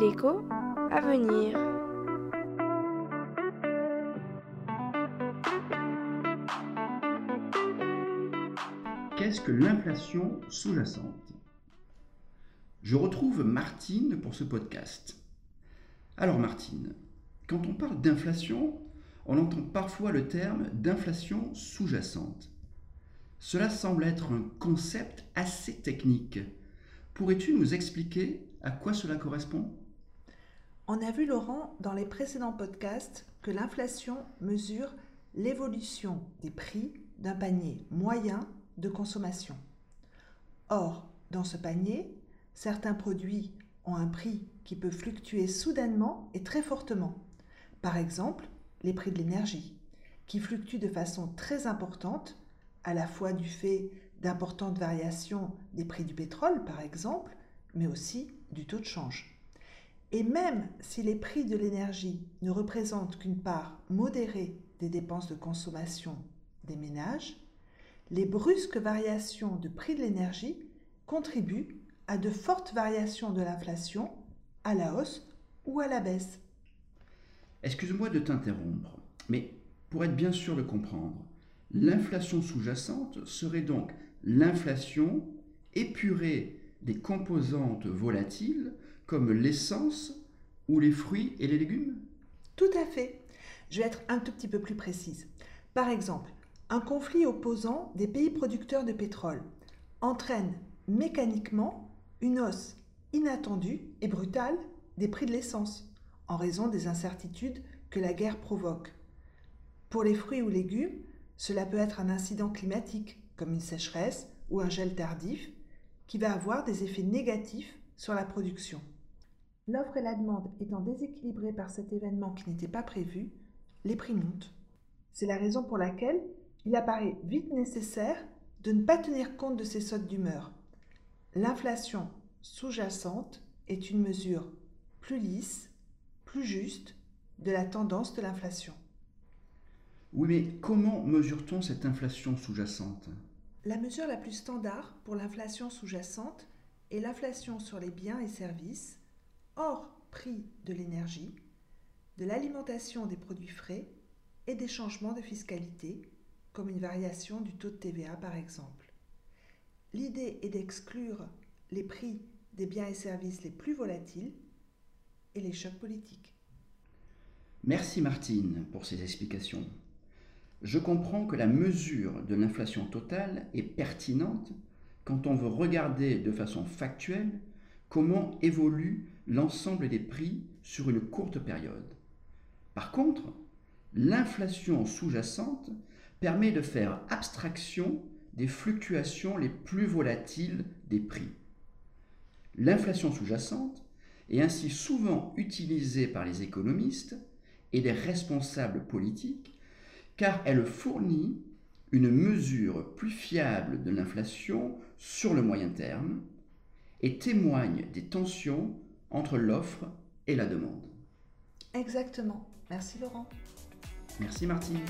L'écho à venir. Qu'est-ce que l'inflation sous-jacente? Je retrouve Martine pour ce podcast. Alors Martine, quand on parle d'inflation, on entend parfois le terme d'inflation sous-jacente. Cela semble être un concept assez technique. Pourrais-tu nous expliquer à quoi cela correspond? On a vu, Laurent, dans les précédents podcasts, que l'inflation mesure l'évolution des prix d'un panier moyen de consommation. Or, dans ce panier, certains produits ont un prix qui peut fluctuer soudainement et très fortement. Par exemple, les prix de l'énergie, qui fluctuent de façon très importante, à la fois du fait d'importantes variations des prix du pétrole, par exemple, mais aussi du taux de change. Et même si les prix de l'énergie ne représentent qu'une part modérée des dépenses de consommation des ménages, les brusques variations de prix de l'énergie contribuent à de fortes variations de l'inflation, à la hausse ou à la baisse. Excuse-moi de t'interrompre, mais pour être bien sûr de comprendre, l'inflation sous-jacente serait donc l'inflation épurée des composantes volatiles comme l'essence ou les fruits et les légumes? Tout à fait. Je vais être un tout petit peu plus précise. Par exemple, un conflit opposant des pays producteurs de pétrole entraîne mécaniquement une hausse inattendue et brutale des prix de l'essence en raison des incertitudes que la guerre provoque. Pour les fruits ou légumes, cela peut être un incident climatique comme une sécheresse ou un gel tardif qui va avoir des effets négatifs sur la production. L'offre et la demande étant déséquilibrées par cet événement qui n'était pas prévu, les prix montent. C'est la raison pour laquelle il apparaît vite nécessaire de ne pas tenir compte de ces sautes d'humeur. L'inflation sous-jacente est une mesure plus lisse, plus juste de la tendance de l'inflation. Oui, mais comment mesure-t-on cette inflation sous-jacente? La mesure la plus standard pour l'inflation sous-jacente est l'inflation sur les biens et services, hors prix de l'énergie, de l'alimentation des produits frais et des changements de fiscalité, comme une variation du taux de TVA par exemple. L'idée est d'exclure les prix des biens et services les plus volatiles et les chocs politiques. Merci Martine pour ces explications. Je comprends que la mesure de l'inflation totale est pertinente quand on veut regarder de façon factuelle comment évolue l'ensemble des prix sur une courte période. Par contre, l'inflation sous-jacente permet de faire abstraction des fluctuations les plus volatiles des prix. L'inflation sous-jacente est ainsi souvent utilisée par les économistes et les responsables politiques car elle fournit une mesure plus fiable de l'inflation sur le moyen terme et témoigne des tensions entre l'offre et la demande. Exactement. Merci Laurent. Merci Martine.